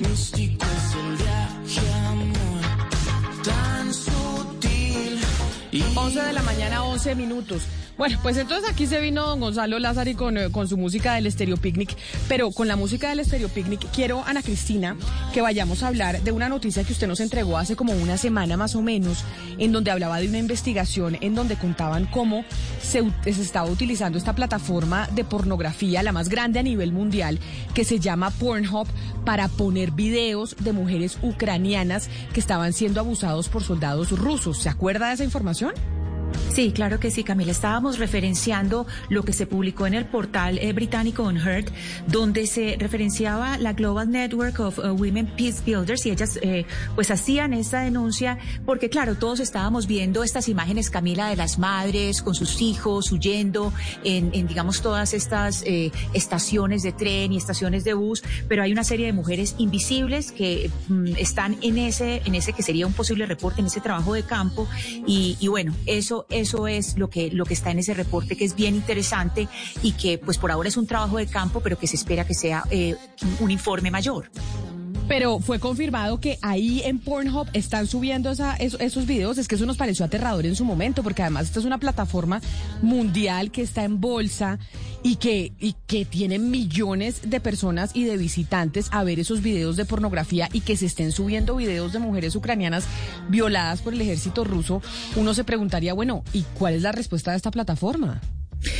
místico es el amor, tan sutil. Y 11 de la mañana, 11 minutos. Bueno, pues entonces aquí se vino don Gonzalo Lázari con, eh, con su música del Estéreo Picnic, pero con la música del Estéreo Picnic quiero, Ana Cristina, que vayamos a hablar de una noticia que usted nos entregó hace como una semana más o menos, en donde hablaba de una investigación en donde contaban cómo se, se estaba utilizando esta plataforma de pornografía, la más grande a nivel mundial, que se llama Pornhub, para poner videos de mujeres ucranianas que estaban siendo abusados por soldados rusos. ¿Se acuerda de esa información? Sí, claro que sí, Camila. Estábamos referenciando lo que se publicó en el portal eh, británico Unheard, donde se referenciaba la Global Network of uh, Women Peace Builders y ellas eh, pues hacían esta denuncia porque claro, todos estábamos viendo estas imágenes, Camila, de las madres con sus hijos huyendo en, en, digamos todas estas eh, estaciones de tren y estaciones de bus, pero hay una serie de mujeres invisibles que mm, están en ese, en ese que sería un posible reporte, en ese trabajo de campo y, y bueno, eso eso es lo que, lo que está en ese reporte que es bien interesante y que pues por ahora es un trabajo de campo, pero que se espera que sea eh, un informe mayor. Pero fue confirmado que ahí en Pornhub están subiendo esa- eso- esos videos. Es que eso nos pareció aterrador en su momento, porque además esta es una plataforma mundial que está en bolsa y que, y que tiene millones de personas y de visitantes a ver esos videos de pornografía y que se estén subiendo videos de mujeres ucranianas violadas por el ejército ruso. Uno se preguntaría, bueno, ¿y cuál es la respuesta de esta plataforma?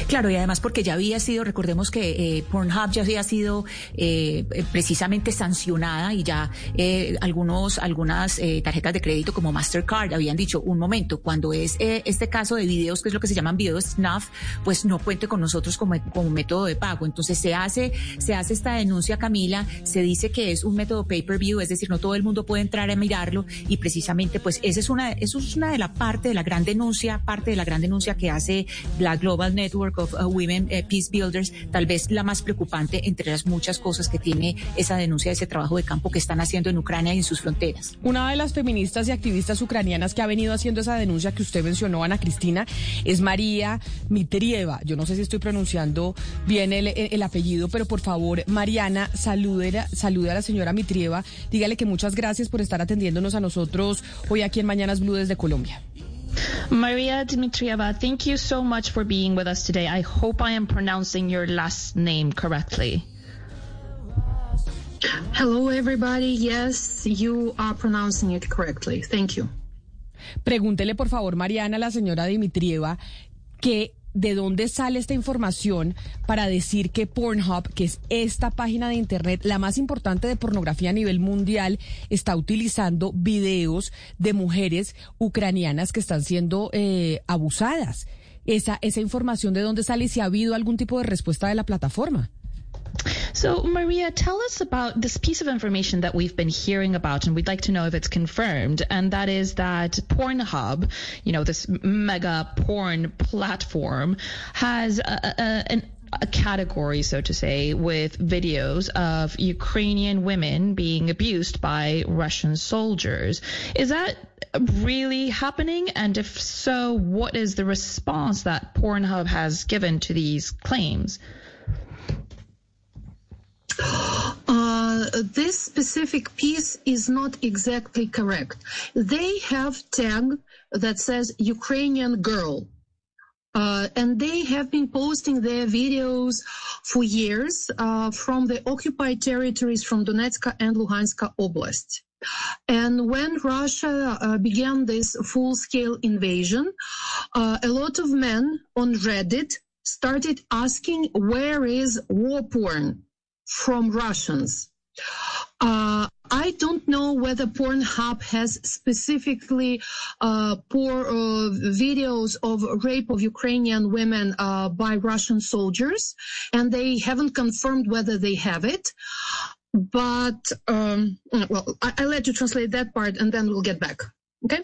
Claro, y además porque ya había sido, recordemos que eh, Pornhub ya había sido eh, precisamente sancionada y ya eh, algunos, algunas eh, tarjetas de crédito como Mastercard habían dicho, un momento, cuando es eh, este caso de videos, que es lo que se llaman videos snuff, pues no cuente con nosotros como, como método de pago. Entonces se hace, se hace esta denuncia, Camila, se dice que es un método pay-per-view, es decir, no todo el mundo puede entrar a mirarlo y precisamente pues esa es una, eso es una de la parte de la gran denuncia, parte de la gran denuncia que hace la Global Network of uh, Women eh, Peace Builders, tal vez la más preocupante entre las muchas cosas que tiene esa denuncia de ese trabajo de campo que están haciendo en Ucrania y en sus fronteras. Una de las feministas y activistas ucranianas que ha venido haciendo esa denuncia que usted mencionó, Ana Cristina, es María Mitrieva. Yo no sé si estoy pronunciando bien el, el- el apellido, pero por favor, Mariana, salude, salude a la señora Mitrieva. Dígale que muchas gracias por estar atendiéndonos a nosotros hoy aquí en Mañanas Blue desde Colombia. Maria Dmitrieva, thank you so much for being with us today. I hope I am pronouncing your last name correctly. Hello, everybody. Yes, you are pronouncing it correctly. Thank you. Pregúntele, por favor, Mariana, la señora Dimitrieva, que de dónde sale esta información para decir que Pornhub, que es esta página de internet, la más importante de pornografía a nivel mundial, está utilizando videos de mujeres ucranianas que están siendo eh, abusadas. Esa, esa información de dónde sale y si ha habido algún tipo de respuesta de la plataforma. So, Maria, tell us about this piece of information that we've been hearing about, and we'd like to know if it's confirmed. And that is that Pornhub, you know, this mega porn platform, has a, a, an a category, so to say, with videos of Ukrainian women being abused by Russian soldiers. Is that really happening? And if so, what is the response that Pornhub has given to these claims? Uh, this specific piece is not exactly correct. They have tag that says Ukrainian girl. Uh, and they have been posting their videos for years uh, from the occupied territories from Donetsk and Luhansk Oblast. And when Russia uh, began this full-scale invasion, uh, a lot of men on Reddit started asking, where is war porn from Russians? Uh, I don't know whether Pornhub has specifically uh, poor uh, videos of rape of Ukrainian women uh, by Russian soldiers, and they haven't confirmed whether they have it. But um, well, I- I'll let you translate that part, and then we'll get back. Okay.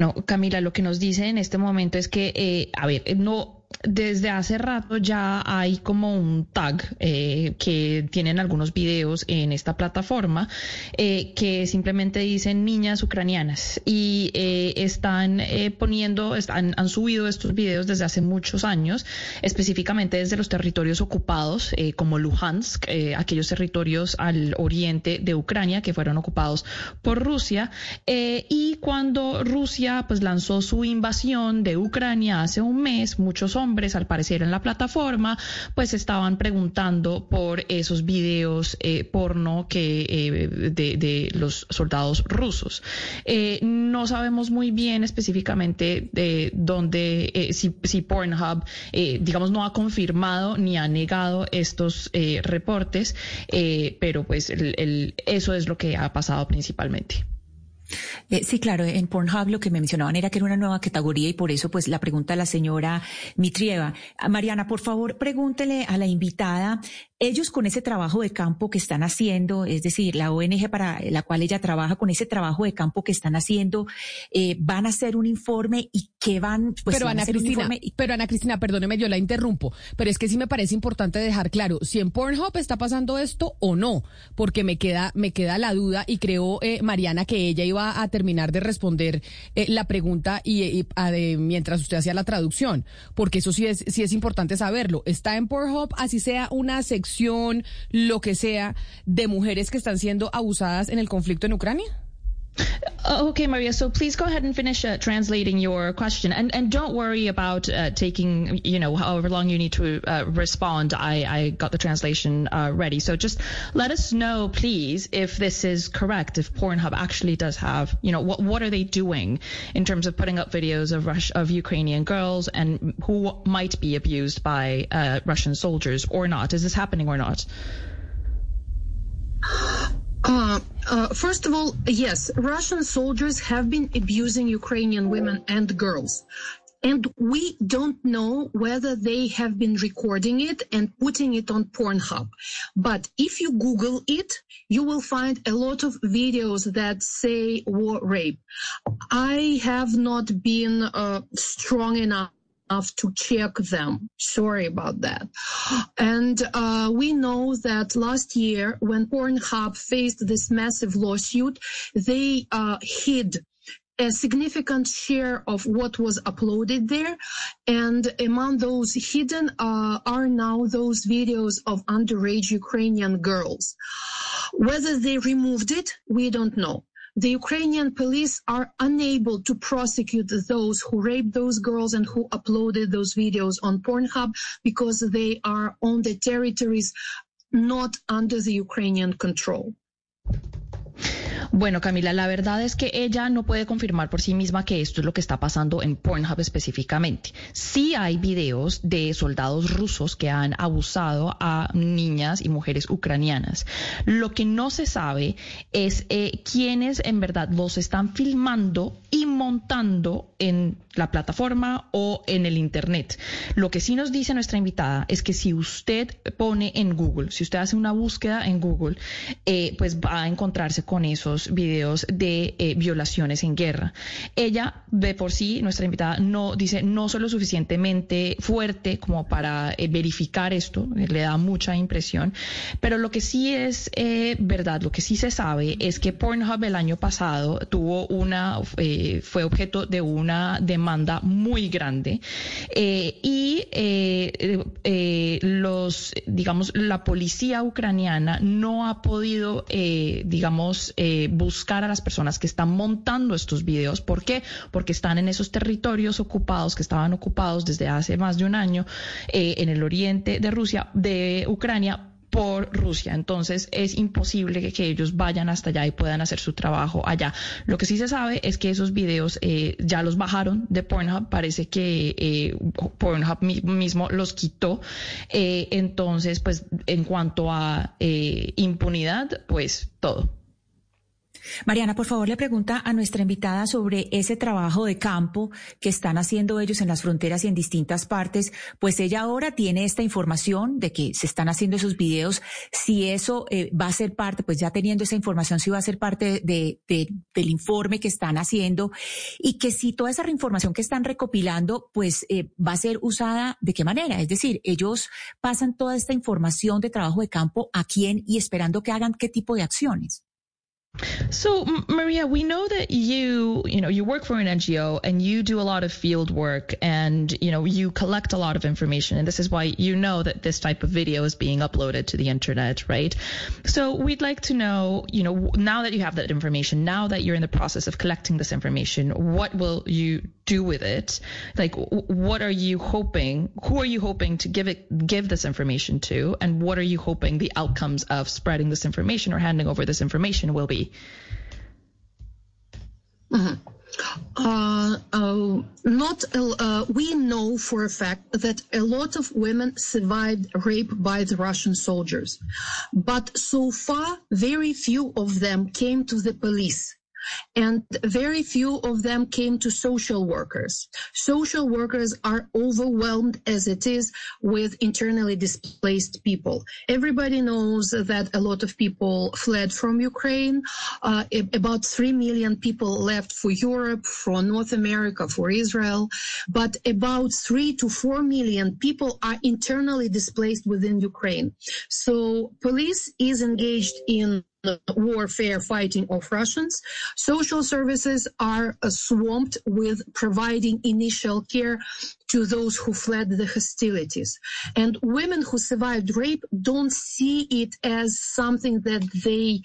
No, Camila, lo que nos dice en este momento es que, eh, a ver, no desde hace rato ya hay como un tag eh, que tienen algunos videos en esta plataforma eh, que simplemente dicen niñas ucranianas. Y eh, están poniendo, han subido estos videos desde hace muchos años, específicamente desde los territorios ocupados como Luhansk, aquellos territorios al oriente de Ucrania que fueron ocupados por Rusia. Y cuando Rusia pues lanzó su invasión de Ucrania hace un mes, muchos hombres al parecer en la plataforma, pues estaban preguntando por esos videos eh, porno que eh, de, los soldados rusos. Eh, no sabemos muy bien específicamente de dónde, si, si, Pornhub, digamos, no ha confirmado ni ha negado estos reportes, pero pues eso es lo que ha pasado principalmente. Eh, sí, claro, en Pornhub lo que me mencionaban era que era una nueva categoría y por eso pues la pregunta a la señora Mitrieva. Mariana, por favor, pregúntele a la invitada ellos con ese trabajo de campo que están haciendo, es decir, la ONG para la cual ella trabaja con ese trabajo de campo que están haciendo, eh, van a hacer un informe y qué van, pues, pero Ana Cristina, pero Ana Cristina, perdóneme, yo la interrumpo, pero es que sí me parece importante dejar claro si en Pornhub está pasando esto o no, porque me queda, me queda la duda y creo, eh, Mariana, que ella iba a terminar de responder eh, la pregunta y, mientras usted hacía la traducción, porque eso sí es, sí es importante saberlo. Está en Pornhub, así sea una sección lo que sea, de mujeres que están siendo abusadas en el conflicto en Ucrania? Oh, okay, Maria. So please go ahead and finish uh, translating your question, and and don't worry about uh, taking you know however long you need to uh, respond. I I got the translation uh, ready. So just let us know, please, if this is correct. If Pornhub actually does have you know what what are they doing in terms of putting up videos of Rush of Ukrainian girls and who might be abused by uh, Russian soldiers or not? Is this happening or not? Uh, uh, first of all, yes, Russian soldiers have been abusing Ukrainian women and girls. And we don't know whether they have been recording it and putting it on Pornhub. But if you Google it, you will find a lot of videos that say war rape. I have not been uh, strong enough enough to check them. Sorry about that. And uh, we know that last year, when Pornhub faced this massive lawsuit, they uh, hid a significant share of what was uploaded there. And among those hidden uh, are now those videos of underage Ukrainian girls. Whether they removed it, we don't know the Ukrainian police are unable to prosecute those who raped those girls and who uploaded those videos on Pornhub because they are on the territories not under the Ukrainian control. Bueno, Camila, la verdad es que ella no puede confirmar por sí misma que esto es lo que está pasando en Pornhub específicamente. Sí hay videos de soldados rusos que han abusado a niñas y mujeres ucranianas. Lo que no se sabe es eh, quiénes en verdad los están filmando y montando en la plataforma o en el Internet. Lo que sí nos dice nuestra invitada es que si usted pone en Google, si usted hace una búsqueda en Google, eh, pues va a encontrarse con esos videos de eh, violaciones en guerra. Ella, de por sí, nuestra invitada, no dice no solo suficientemente fuerte como para eh, verificar esto, eh, le da mucha impresión, pero lo que sí es verdad, lo que sí se sabe es que Pornhub el año pasado tuvo una, fue objeto de una demanda muy grande y los, digamos, la policía ucraniana no ha podido, digamos, buscar a las personas que están montando estos videos. ¿Por qué? Porque están en esos territorios ocupados, que estaban ocupados desde hace más de un año eh, en el oriente de Rusia, de Ucrania, por Rusia. Entonces es imposible que, ellos vayan hasta allá y puedan hacer su trabajo allá. Lo que sí se sabe es que esos videos eh, ya los bajaron de Pornhub. Parece que eh, Pornhub mismo los quitó. entonces, pues en cuanto a impunidad, pues todo. Mariana, por favor, le pregunta a nuestra invitada sobre ese trabajo de campo que están haciendo ellos en las fronteras y en distintas partes. Pues ella ahora tiene esta información de que se están haciendo esos videos. Si eso eh, va a ser parte, pues ya teniendo esa información, si va a ser parte de, del informe que están haciendo y que si toda esa información que están recopilando, pues eh, va a ser usada de qué manera. Es decir, ellos pasan toda esta información de trabajo de campo a quién y esperando que hagan qué tipo de acciones. So, Maria, we know that you, you know, you work for an NGO and you do a lot of field work and, you know, you collect a lot of information. And this is why you know that this type of video is being uploaded to the internet, right? So we'd like to know, you know, now that you have that information, now that you're in the process of collecting this information, what will you do with it? Like, what are you hoping? Who are you hoping to give it, give this information to? And what are you hoping the outcomes of spreading this information or handing over this information will be? Mm-hmm. Uh, uh, not uh, we know for a fact that a lot of women survived rape by the Russian soldiers, but so far very few of them came to the police and very few of them came to social workers. Social workers are overwhelmed as it is with internally displaced people. Everybody knows that a lot of people fled from Ukraine. Uh, about 3 million people left for Europe, for North America, for Israel. But about 3 to 4 million people are internally displaced within Ukraine. So police is engaged in warfare fighting of Russians. Social services are uh, swamped with providing initial care to those who fled the hostilities. And women who survived rape don't see it as something that they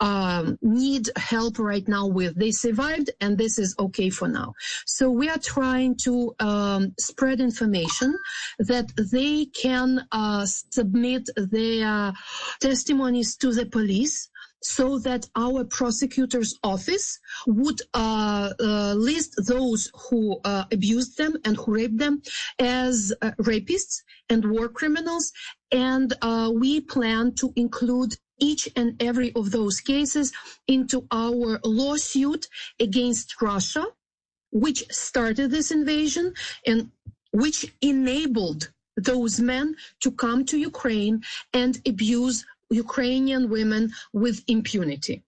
um, need help right now with. They survived and this is okay for now. So we are trying to um, spread information that they can uh, submit their testimonies to the police so that our prosecutor's office would uh, uh, list those who uh, abused them and who raped them as rapists and war criminals. And we plan to include each and every of those cases into our lawsuit against Russia, which started this invasion and which enabled those men to come to Ukraine and abuse Ukrainian women with impunity.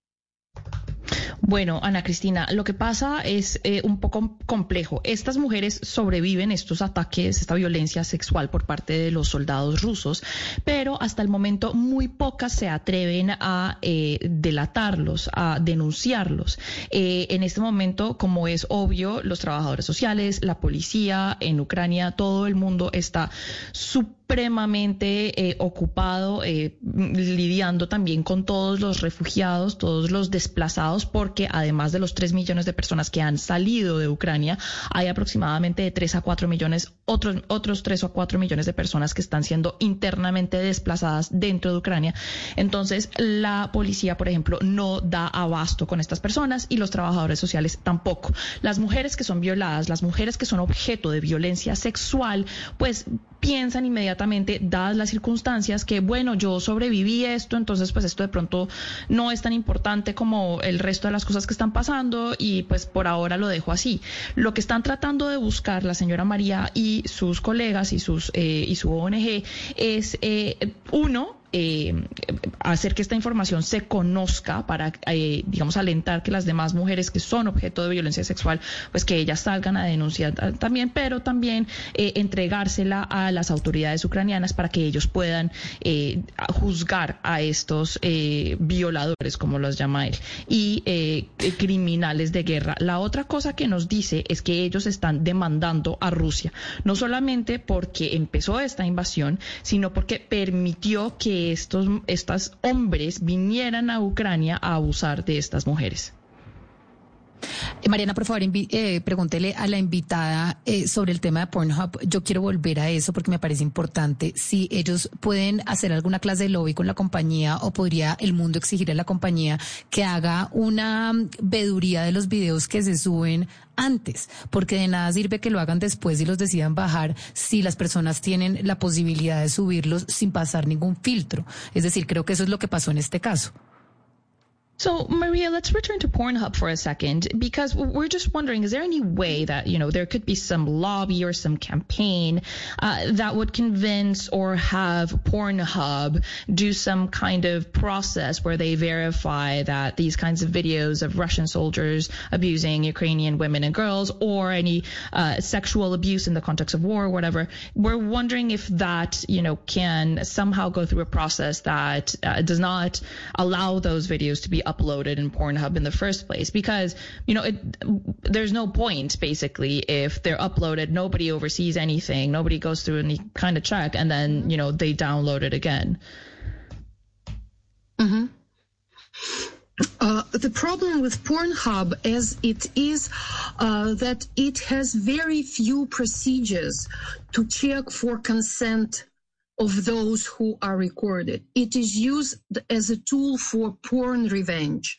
Bueno, Ana Cristina, lo que pasa es eh, un poco complejo. Estas mujeres sobreviven estos ataques, esta violencia sexual por parte de los soldados rusos, pero hasta el momento muy pocas se atreven a eh, delatarlos, a denunciarlos. Eh, en este momento, como es obvio, los trabajadores sociales, la policía en Ucrania, todo el mundo está supremamente ocupado lidiando también con todos los refugiados, todos los desplazados, porque además de los 3 millones de personas que han salido de Ucrania, hay aproximadamente de 3 a 4 millones, otros, otros 3 o 4 millones de personas que están siendo internamente desplazadas dentro de Ucrania. Entonces, la policía, por ejemplo, no da abasto con estas personas y los trabajadores sociales tampoco. Las mujeres que son violadas, las mujeres que son objeto de violencia sexual, pues piensan inmediatamente, dadas las circunstancias, que bueno, yo sobreviví esto, entonces pues esto de pronto no es tan importante como el resto de las cosas que están pasando y pues por ahora lo dejo así. Lo que están tratando de buscar la señora María y sus colegas y, sus, eh, y su ONG es, eh, uno, eh, hacer que esta información se conozca para, eh, digamos, alentar que las demás mujeres que son objeto de violencia sexual, pues que ellas salgan a denunciar también, pero también eh, entregársela a las autoridades ucranianas para que ellos puedan juzgar a estos violadores, como los llama él, y criminales de guerra. La otra cosa que nos dice es que ellos están demandando a Rusia, no solamente porque empezó esta invasión, sino porque permitió que estos, estos hombres vinieran a Ucrania a abusar de estas mujeres. Eh, Mariana, por favor, eh, pregúntele a la invitada eh, sobre el tema de Pornhub. Yo quiero volver a eso porque me parece importante. Si ellos pueden hacer alguna clase de lobby con la compañía o podría el mundo exigir a la compañía que haga una veduría de los videos que se suben antes, porque de nada sirve que lo hagan después y los decidan bajar si las personas tienen la posibilidad de subirlos sin pasar ningún filtro. Es decir, creo que eso es lo que pasó en este caso. So, Maria, let's return to Pornhub for a second because we're just wondering is there any way that, you know, there could be some lobby or some campaign uh, that would convince or have Pornhub do some kind of process where they verify that these kinds of videos of Russian soldiers abusing Ukrainian women and girls or any uh, sexual abuse in the context of war or whatever? We're wondering if that, you know, can somehow go through a process that uh, does not allow those videos to be uploaded in Pornhub in the first place because you know it, there's no point basically if they're uploaded nobody oversees anything nobody goes through any kind of check and then you know they download it again mm-hmm. Uh, the problem with Pornhub as it is uh, that it has very few procedures to check for consent of those who are recorded. It is used as a tool for porn revenge.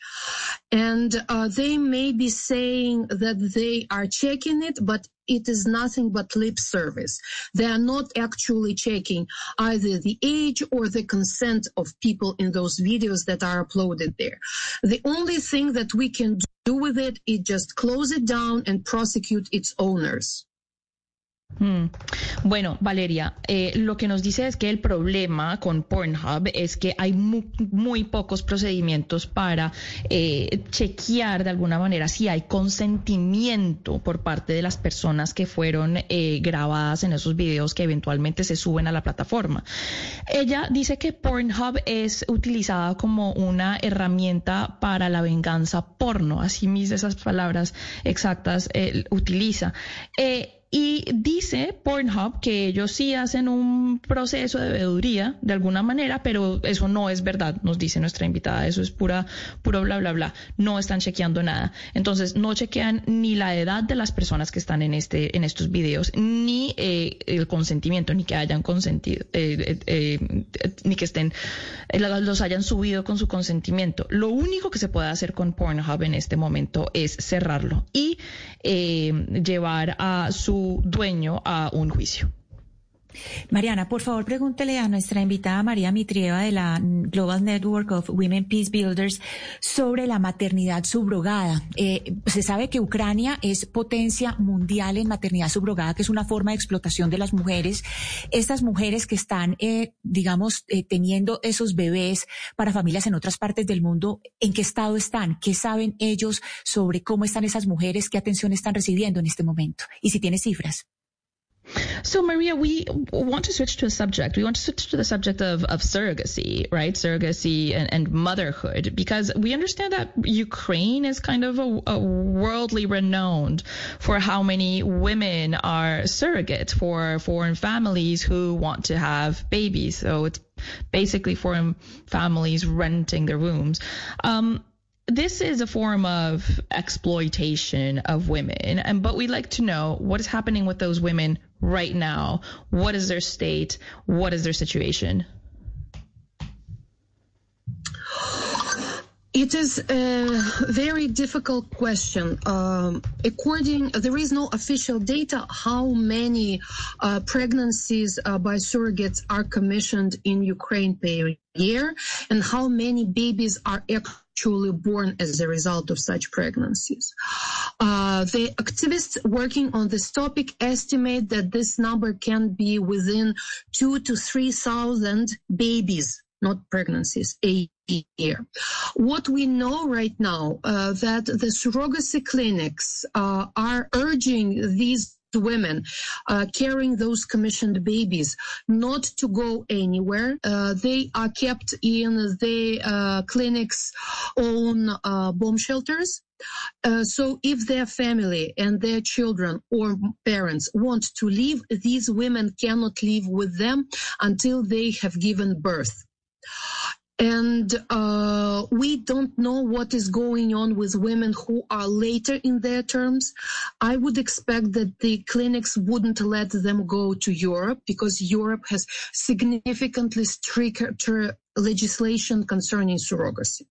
And uh, they may be saying that they are checking it, but it is nothing but lip service. They are not actually checking either the age or the consent of people in those videos that are uploaded there. The only thing that we can do with it is just close it down and prosecute its owners. Hmm. Bueno, Valeria, eh, lo que nos dice es que el problema con Pornhub es que hay muy, pocos procedimientos para eh, chequear de alguna manera si hay consentimiento por parte de las personas que fueron eh, grabadas en esos videos que eventualmente se suben a la plataforma. Ella dice que Pornhub es utilizada como una herramienta para la venganza porno, así mis esas palabras exactas utiliza. Y dice Pornhub que ellos sí hacen un proceso de veeduría de alguna manera, pero eso no es verdad, nos dice nuestra invitada. Eso es pura, puro bla, bla, bla. No están chequeando nada. Entonces, no chequean ni la edad de las personas que están en, este, en estos videos, ni eh, el consentimiento, ni que hayan consentido, eh, eh, ni que estén, los hayan subido con su consentimiento. Lo único que se puede hacer con Pornhub en este momento es cerrarlo y llevar a su dueño a un juicio. Mariana, por favor, pregúntele a nuestra invitada María Mitrieva de la Global Network of Women Peace Builders sobre la maternidad subrogada. Eh, se sabe que Ucrania es potencia mundial en maternidad subrogada, que es una forma de explotación de las mujeres. Estas mujeres que están, eh, digamos, eh, teniendo esos bebés para familias en otras partes del mundo, ¿en qué estado están? ¿Qué saben ellos sobre cómo están esas mujeres? ¿Qué atención están recibiendo en este momento? Y si tiene cifras. So, Maria, we want to switch to a subject. We want to switch to the subject of, of surrogacy, right? Surrogacy and, and motherhood, because we understand that Ukraine is kind of a, a worldly renowned for how many women are surrogates for foreign families who want to have babies. So it's basically foreign families renting their rooms. Um, this is a form of exploitation of women and but we'd like to know what is happening with those women right now. What is their state? What is their situation? It is a very difficult question. Um, according, there is no official data how many uh, pregnancies uh, by surrogates are commissioned in Ukraine per year, and how many babies are actually born as a result of such pregnancies. Uh, the activists working on this topic estimate that this number can be within two to three thousand babies not pregnancies, a year. What we know right now uh, that the surrogacy clinics uh, are urging these women uh, carrying those commissioned babies not to go anywhere. Uh, they are kept in the uh, clinic's own uh, bomb shelters. Uh, so if their family and their children or parents want to leave, these women cannot leave with them until they have given birth and uh, we don't know what is going on with women who are later in their terms. I would expect that the clinics wouldn't let them go to Europe because Europe has significantly stricter legislation concerning surrogacy.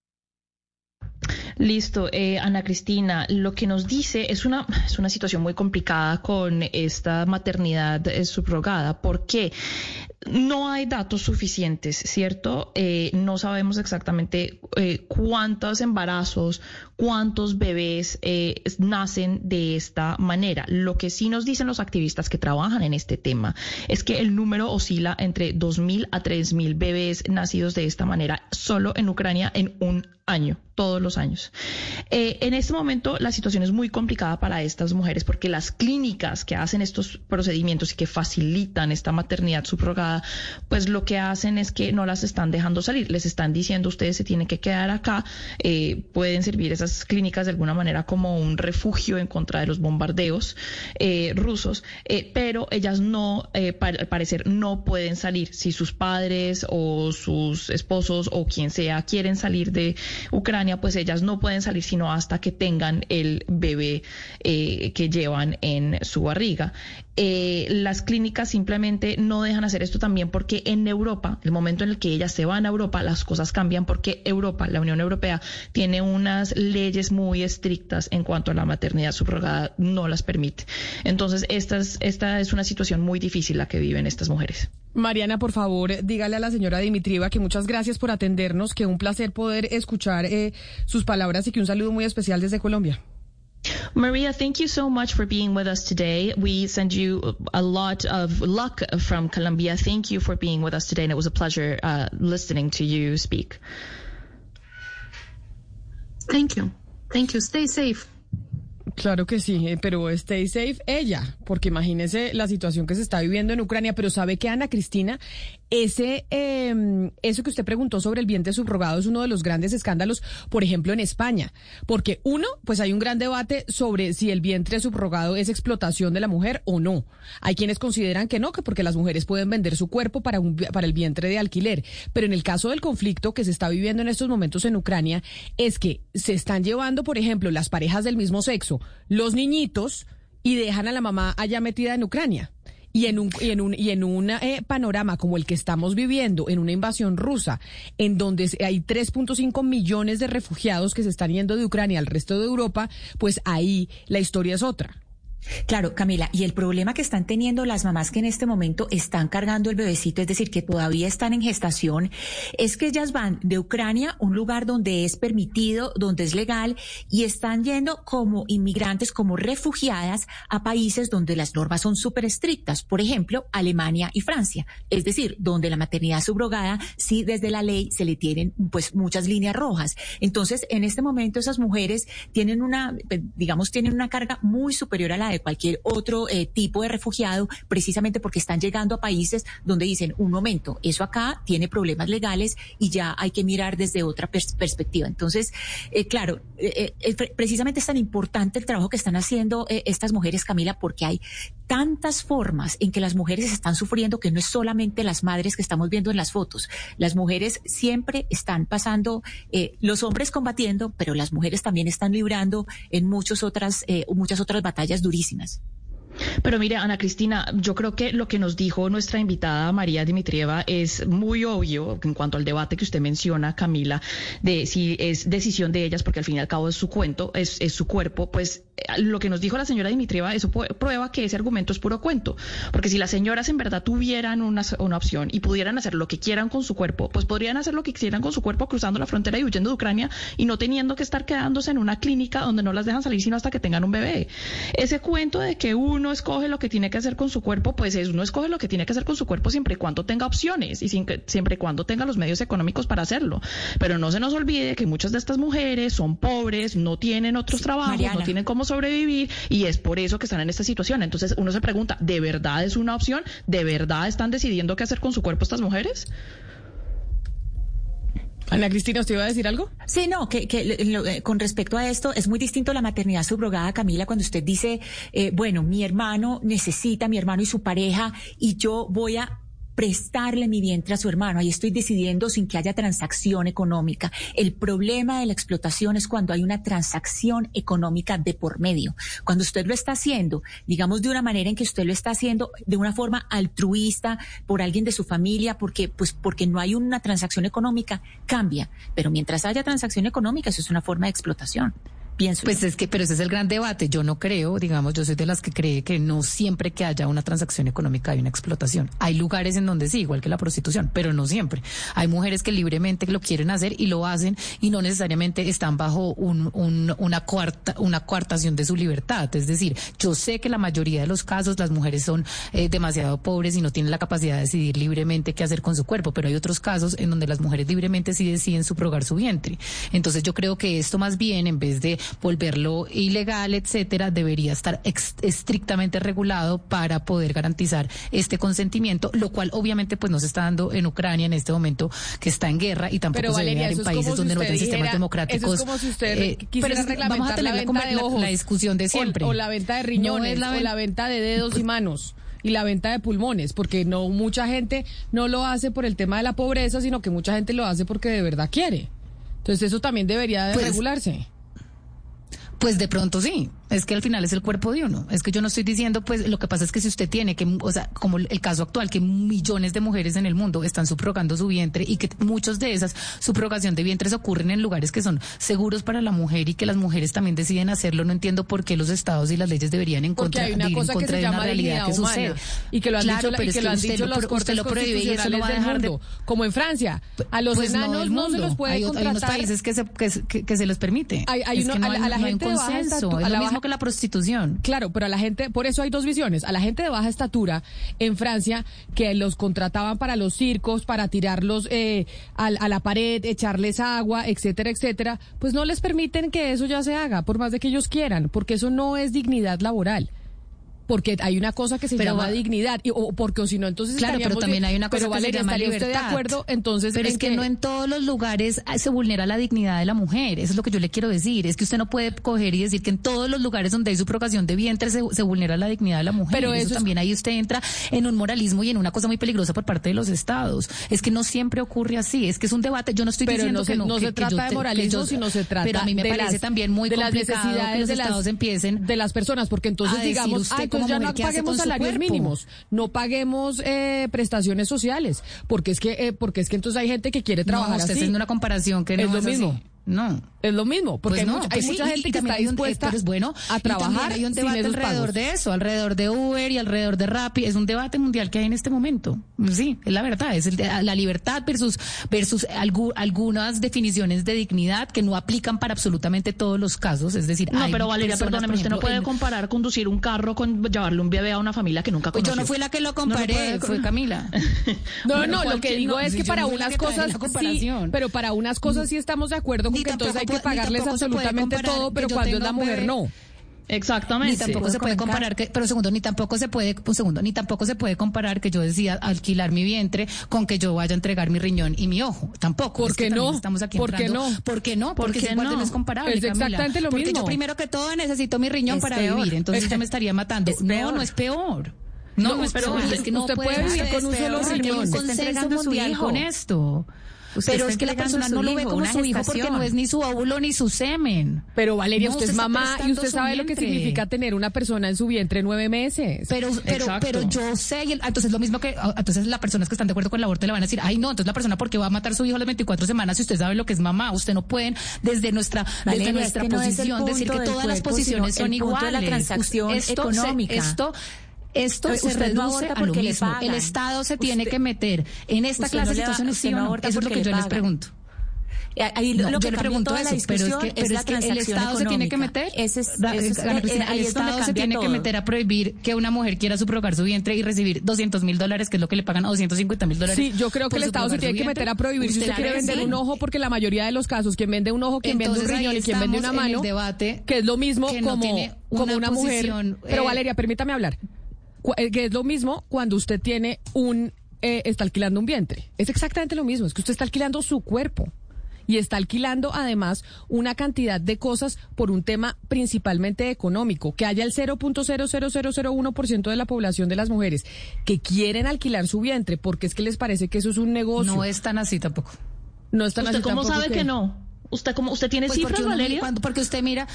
Listo, eh, Ana Cristina, lo que nos dice es una, es una situación muy complicada con esta maternidad eh, subrogada. ¿Por qué? No hay datos suficientes, ¿cierto? Eh, no sabemos exactamente eh, cuántos embarazos, cuántos bebés eh, nacen de esta manera. Lo que sí nos dicen los activistas que trabajan en este tema es que el número oscila entre 2.000 a 3.000 bebés nacidos de esta manera solo en Ucrania en un año, todos los años. en este momento la situación es muy complicada para estas mujeres porque las clínicas que hacen estos procedimientos y que facilitan esta maternidad subrogada, pues lo que hacen es que no las están dejando salir, les están diciendo ustedes se tienen que quedar acá, pueden servir esas clínicas de alguna manera como un refugio en contra de los bombardeos eh, rusos, eh, pero ellas no, eh, al parecer, no pueden salir. Si sus padres o sus esposos o quien sea quieren salir de Ucrania, pues ellas no pueden salir sino hasta que tengan el bebé que llevan en su barriga. Las clínicas simplemente no dejan hacer esto también porque en Europa, el momento en el que ellas se van a Europa, las cosas cambian porque Europa, la Unión Europea, tiene unas leyes leyes muy estrictas en cuanto a la maternidad subrogada no las permite. Entonces, esta es, esta es una situación muy difícil la que viven estas mujeres. Mariana, por favor, dígale a la señora Dimitrieva que muchas gracias por atendernos, que un placer poder escuchar eh, sus palabras y que un saludo muy especial desde Colombia. Maria, thank you so much for being with us today. We send you a lot of luck from Colombia. Thank you for being with us today, and it was a pleasure uh, listening to you speak. Thank you. Thank you. Stay safe. Claro que sí, eh, pero stay safe ella, porque imagínese la situación que se está viviendo en Ucrania, pero sabe que Ana Cristina, ese, eh, eso que usted preguntó sobre el vientre subrogado es uno de los grandes escándalos, por ejemplo, en España. Porque uno, pues hay un gran debate sobre si el vientre subrogado es explotación de la mujer o no. Hay quienes consideran que no, que porque las mujeres pueden vender su cuerpo para, un, para el vientre de alquiler. Pero en el caso del conflicto que se está viviendo en estos momentos en Ucrania, es que se están llevando, por ejemplo, las parejas del mismo sexo, los niñitos, y dejan a la mamá allá metida en Ucrania. Y en un, y en un, y en un eh, panorama como el que estamos viviendo, en una invasión rusa, en donde hay 3.5 millones de refugiados que se están yendo de Ucrania al resto de Europa, pues ahí la historia es otra. Claro, Camila, y el problema que están teniendo las mamás que en este momento están cargando el bebecito, es decir, que todavía están en gestación, es que ellas van de Ucrania, un lugar donde es permitido, donde es legal, y están yendo como inmigrantes, como refugiadas a países donde las normas son súper estrictas, por ejemplo, Alemania y Francia, es decir, donde la maternidad subrogada, sí desde la ley se le tienen pues muchas líneas rojas. Entonces, en este momento esas mujeres tienen una, pues, digamos, tienen una carga muy superior a la de cualquier otro eh, tipo de refugiado, precisamente porque están llegando a países donde dicen, un momento, eso acá tiene problemas legales y ya hay que mirar desde otra perspectiva. Entonces, eh, claro, eh, precisamente es tan importante el trabajo que están haciendo estas mujeres, Camila, porque hay tantas formas en que las mujeres están sufriendo que no es solamente las madres que estamos viendo en las fotos. Las mujeres siempre están pasando, los hombres combatiendo, pero las mujeres también están librando en muchas otras, muchas otras batallas durísimas rarísimas pero mire, Ana Cristina, yo creo que lo que nos dijo nuestra invitada María Dimitrieva es muy obvio en cuanto al debate que usted menciona, Camila, de si es decisión de ellas, porque al fin y al cabo es su cuento, es, su cuerpo, pues eh, lo que nos dijo la señora Dimitrieva, eso prueba que ese argumento es puro cuento. Porque si las señoras en verdad tuvieran una, una opción y pudieran hacer lo que quieran con su cuerpo, pues podrían hacer lo que quisieran con su cuerpo cruzando la frontera y huyendo de Ucrania y no teniendo que estar quedándose en una clínica donde no las dejan salir sino hasta que tengan un bebé. Ese cuento de que uno escoge lo que tiene que hacer con su cuerpo, pues es, uno escoge lo que tiene que hacer con su cuerpo siempre y cuando tenga opciones y siempre y cuando tenga los medios económicos para hacerlo. Pero no se nos olvide que muchas de estas mujeres son pobres, no tienen otros trabajos, no tienen cómo sobrevivir y es por eso que están en esta situación. Entonces uno se pregunta, ¿de verdad es una opción? ¿De verdad están decidiendo qué hacer con su cuerpo estas mujeres? Ana Cristina, ¿usted iba a decir algo? Sí, no, que, eh, con respecto a esto es muy distinto la maternidad subrogada, Camila, cuando usted dice, eh, bueno, mi hermano necesita, mi hermano y su pareja, y yo voy a prestarle mi vientre a su hermano. Ahí estoy decidiendo sin que haya transacción económica. El problema de la explotación es cuando hay una transacción económica de por medio. Cuando usted lo está haciendo, digamos de una manera en que usted lo está haciendo de una forma altruista por alguien de su familia, porque, pues, porque no hay una transacción económica, cambia. Pero mientras haya transacción económica, eso es una forma de explotación. Pienso. Pues es que, pero ese es el gran debate. Yo no creo, digamos, yo soy de las que cree que no siempre que haya una transacción económica hay una explotación. Hay lugares en donde sí, igual que la prostitución, pero no siempre. Hay mujeres que libremente lo quieren hacer y lo hacen y no necesariamente están bajo un, un, una cuarta, una coartación de su libertad. Es decir, yo sé que la mayoría de los casos las mujeres son eh, demasiado pobres y no tienen la capacidad de decidir libremente qué hacer con su cuerpo, pero hay otros casos en donde las mujeres libremente sí deciden subrogar su vientre. Entonces yo creo que esto más bien, en vez de volverlo ilegal, etcétera, debería estar estrictamente regulado para poder garantizar este consentimiento, lo cual obviamente pues no se está dando en Ucrania en este momento que está en guerra y tampoco se debe dar en países donde no hay sistemas democráticos. es como si usted eh, quisiera vamos a tener la, venta de ojos, la, discusión de siempre. O, la venta de riñones, o la venta de dedos y manos y la venta de pulmones, porque no mucha gente no lo hace por el tema de la pobreza, sino que mucha gente lo hace porque de verdad quiere. Entonces eso también debería de pues, regularse. Pues de pronto sí, es que al final es el cuerpo de uno. Es que yo no estoy diciendo, pues lo que pasa es que si usted tiene que, o sea, como el caso actual, que millones de mujeres en el mundo están subrogando su vientre y que muchos de esas subrogación de vientres ocurren en lugares que son seguros para la mujer y que las mujeres también deciden hacerlo, no entiendo por qué los estados y las leyes deberían en contra, hay una cosa que se llama realidad que sucede. Y que lo han dicho, pero y que lo han dicho los cortes lo prohíbe y eso no va a dejar de... Como en Francia, a los pues enanos no, se los puede hay, contratar. Hay unos países que se, que, que, se les permite. Hay, hay uno, a, la gente es lo que la prostitución. Claro, pero a la gente, por eso hay dos visiones. A la gente de baja estatura en Francia, que los contrataban para los circos, para tirarlos eh, a, la pared, echarles agua, etcétera, etcétera, pues no les permiten que eso ya se haga, por más de que ellos quieran, porque eso no es dignidad laboral porque hay una cosa que se llama dignidad y, o porque o si no entonces claro pero también hay una cosa que se llama libertad usted de acuerdo entonces pero es que, no en todos los lugares se vulnera la dignidad de la mujer eso es lo que yo le quiero decir es que usted no puede coger y decir que en todos los lugares donde hay subrogación de vientre se, se vulnera la dignidad de la mujer pero eso, también ahí usted entra en un moralismo y en una cosa muy peligrosa por parte de los estados. Es que no siempre ocurre así es que es un debate yo no estoy diciendo que no no se trata de moralismo sino se trata pero a mí me parece también muy de las necesidades de los estados empiecen de las personas porque entonces digamos usted ya no paguemos salarios mínimos, no paguemos eh, prestaciones sociales, porque es que eh, porque es que entonces hay gente que quiere trabajar no, usted haciendo una comparación que no es lo mismo. No. Es lo mismo, porque pues hay, pues mucha gente que está dispuesta es bueno, a trabajar. hay un debate alrededor de eso, alrededor de Uber y alrededor de Rappi. Es un debate mundial que hay en este momento. Sí, es la verdad. Es la libertad versus, versus algunas definiciones de dignidad que no aplican para absolutamente todos los casos. Es decir, no, pero Valeria, perdóneme, usted no puede comparar conducir un carro con llevarle un bebé a una familia que nunca conoció. Yo no fui la que lo comparé, fue Camila. no, no, lo que digo es que para unas cosas sí, pero para unas cosas sí estamos de acuerdo con que entonces hay que pagarles absolutamente todo, pero cuando es la mujer no. Exactamente. Ni tampoco se puede comparar que, pero segundo, ni tampoco se puede, un segundo, ni tampoco se puede comparar que yo decía alquilar mi vientre con que yo vaya a entregar mi riñón y mi ojo. Tampoco. ¿Por qué no? Estamos aquí ¿Por qué no? ¿Por qué no? Porque es igual no? es comparable. Es exactamente lo mismo. Porque yo primero que todo necesito mi riñón para vivir, entonces yo me estaría matando. no, no es peor. No, no, es peor. Es que no usted puede vivir con un solo riñón. Un consenso mundial con esto pero es que la persona no lo ve como su hijo porque no es ni su óvulo ni su semen. Pero Valeria, usted es mamá y usted sabe lo que significa tener una persona en su vientre nueve meses. Pero, pero, pero yo sé, y entonces lo mismo que, ah, entonces las personas que están de acuerdo con el aborto le van a decir, ay no, entonces la persona porque va a matar a su hijo a las 24 semanas si usted sabe lo que es mamá. Usted no pueden desde nuestra, desde nuestra posición decir que todas las posiciones son iguales. la transacción económica. esto esto se reduce a lo mismo. El Estado se tiene que meter en esta clase de situaciones, ¿sí no? Eso es lo que yo les pregunto. Ahí lo que yo le pregunto eso, pero es que, pero es que el Estado se tiene que meter, ese es, el Estado se tiene que meter a prohibir que una mujer quiera subrogar su vientre y recibir 200 mil dólares, que es lo que le pagan a 250 mil dólares. Sí, yo creo que el Estado se tiene que meter a prohibir si usted quiere vender un ojo, porque la mayoría de los casos, quien vende un ojo, quien vende un riñón y quien vende una mano, debate que es lo mismo como, como una mujer. Pero Valeria, permítame hablar. Eh, que es lo mismo cuando usted tiene un, eh, está alquilando un vientre. Es exactamente lo mismo, es que usted está alquilando su cuerpo y está alquilando además una cantidad de cosas por un tema principalmente económico, que haya el 0.00001% de la población de las mujeres que quieren alquilar su vientre porque es que les parece que eso es un negocio. No es tan así tampoco. No es tan ¿Usted así cómo sabe que no? ¿Usted como usted tiene Pues porque, cifras, uno- Valeria? cuando- porque usted mira,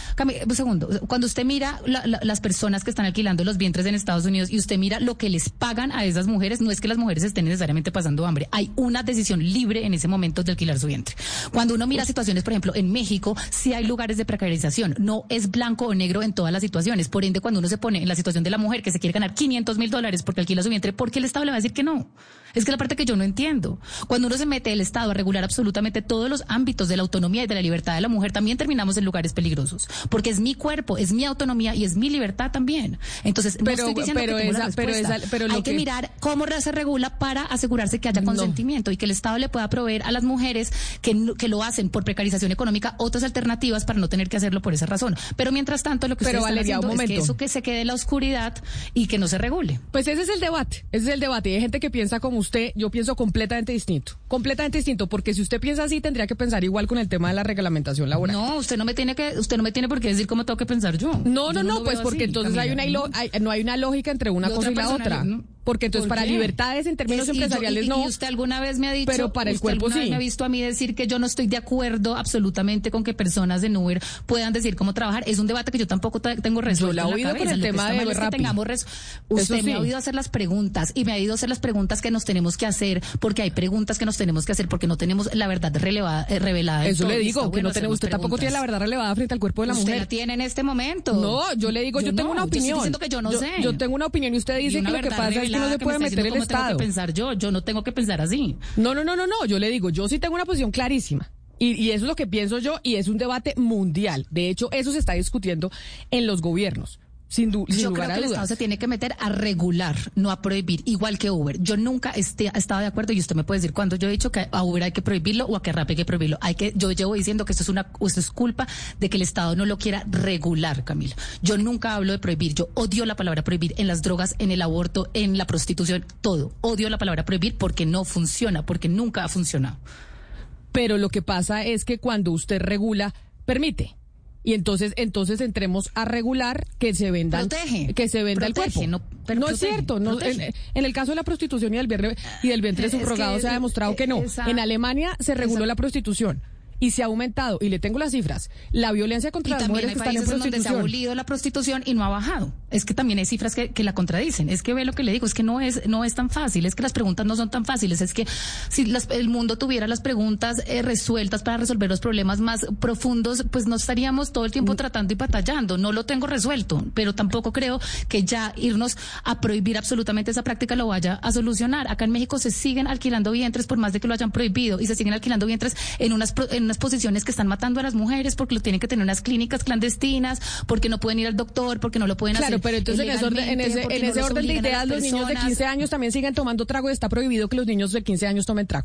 un segundo, cuando usted mira la- la- las personas que están alquilando los vientres en Estados Unidos y usted mira lo que les pagan a esas mujeres, no es que las mujeres estén necesariamente pasando hambre, hay una decisión libre en ese momento de alquilar su vientre. Cuando uno mira situaciones, por ejemplo, en México, sí hay lugares de precarización, no es blanco o negro en todas las situaciones, por ende cuando uno se pone en la situación de la mujer que se quiere ganar 500 mil dólares porque alquila su vientre, ¿por qué el Estado le va a decir que no? Es que es la parte que yo no entiendo. Cuando uno se mete el Estado a regular absolutamente todos los ámbitos de la autonomía y de la libertad de la mujer, también terminamos en lugares peligrosos. Porque es mi cuerpo, es mi autonomía y es mi libertad también. Entonces, no Pero- estoy diciendo pero que tengo la esa- pero respuesta. esa- pero lo Hay que, que- mirar cómo se regula para asegurarse que haya No. consentimiento y que el Estado le pueda proveer a las mujeres que, lo hacen por precarización económica otras alternativas para no tener que hacerlo por esa razón. Pero mientras tanto, lo que Pero, ustedes Valeria, haciendo es que eso que se quede en la oscuridad y que no se regule. Pues ese es el debate, ese es el debate. Y hay gente que piensa como usted, yo pienso completamente distinto. Completamente distinto, porque si usted piensa así, tendría que pensar igual con el tema de la reglamentación laboral. No, usted no me tiene que, usted no me tiene por qué decir cómo tengo que pensar yo. No, no, Yo no, pues porque así, entonces hay una hay- no hay una lógica entre una cosa y la otra. ¿no? Porque entonces ¿Por para libertades en términos Es- y yo- empresariales y- no. Y usted alguna vez me ha dicho, Pero para el usted cuerpo sí. me ha visto a mí decir que yo no estoy de acuerdo absolutamente con que personas en Uber puedan decir cómo trabajar. Es un debate que yo tampoco ta- tengo resuelto. la he oído con el Lo tema de es que tengamos res- Usted me ha oído hacer las preguntas y me ha oído hacer las preguntas que nos tenemos que hacer porque hay preguntas que nos tenemos que hacer porque no tenemos la verdad relevada, eh, revelada. Eso le digo, que no usted tampoco tiene la verdad relevada frente al cuerpo de la Usted mujer. la tiene en este momento. No, yo le digo, yo, tengo no, una yo estoy opinión. diciendo que yo no sé. Yo tengo una opinión y usted dice que lo que pasa es que no se puede meter el Estado. tengo que pensar yo, yo no tengo que pensar así. No, no, no, no, no. Yo le digo, yo sí tengo una posición clarísima. Y, y eso es lo que pienso yo y es un debate mundial. De hecho, eso se está discutiendo en los gobiernos. Sin, du- sin Yo creo que el Estado se tiene que meter a regular, no a prohibir, igual que Uber. Yo nunca esté, he estado de acuerdo y usted me puede decir cuando yo he dicho que a Uber hay que prohibirlo o a que Rappi hay que prohibirlo. Hay que, yo llevo diciendo que esto es una, esto es culpa de que el Estado no lo quiera regular, Camila. Yo nunca hablo de prohibir. Yo odio la palabra prohibir en las drogas, en el aborto, en la prostitución, todo. Odio la palabra prohibir porque no funciona, porque nunca ha funcionado. Pero lo que pasa es que cuando usted regula, permite. Y entonces, entonces entremos a regular que se venda, Protege. que se venda Protege, el no, cuerpo. pero No, es cierto. No, en, el caso de la prostitución y del vientre, y del vientre que subrogado se ha demostrado que no. en Alemania se reguló la prostitución y se ha aumentado. Y le tengo las cifras. La violencia Y contra las también mujeres hay que están en donde se ha abolido la prostitución y no ha bajado. Es que también hay cifras que, que la contradicen. Es que ve lo que le digo, es que no es, no es tan fácil, es que las preguntas no son tan fáciles. Es que si las- el mundo tuviera las preguntas eh, resueltas para resolver los problemas más profundos, pues no estaríamos todo el Mm. tiempo tratando y batallando. No lo tengo resuelto, pero tampoco creo que ya irnos a prohibir absolutamente esa práctica lo vaya a solucionar. Acá en México se siguen alquilando vientres por más de que lo hayan prohibido y se siguen alquilando vientres en unas, en unas posiciones que están matando a las mujeres porque lo tienen que tener unas clínicas clandestinas, porque no pueden ir al doctor, porque no lo pueden Claro, hacer. pero entonces en ese orden, en ese, en orden de ideas los niños de personas. 15 años también siguen tomando trago y está prohibido que los niños de 15 años tomen trago.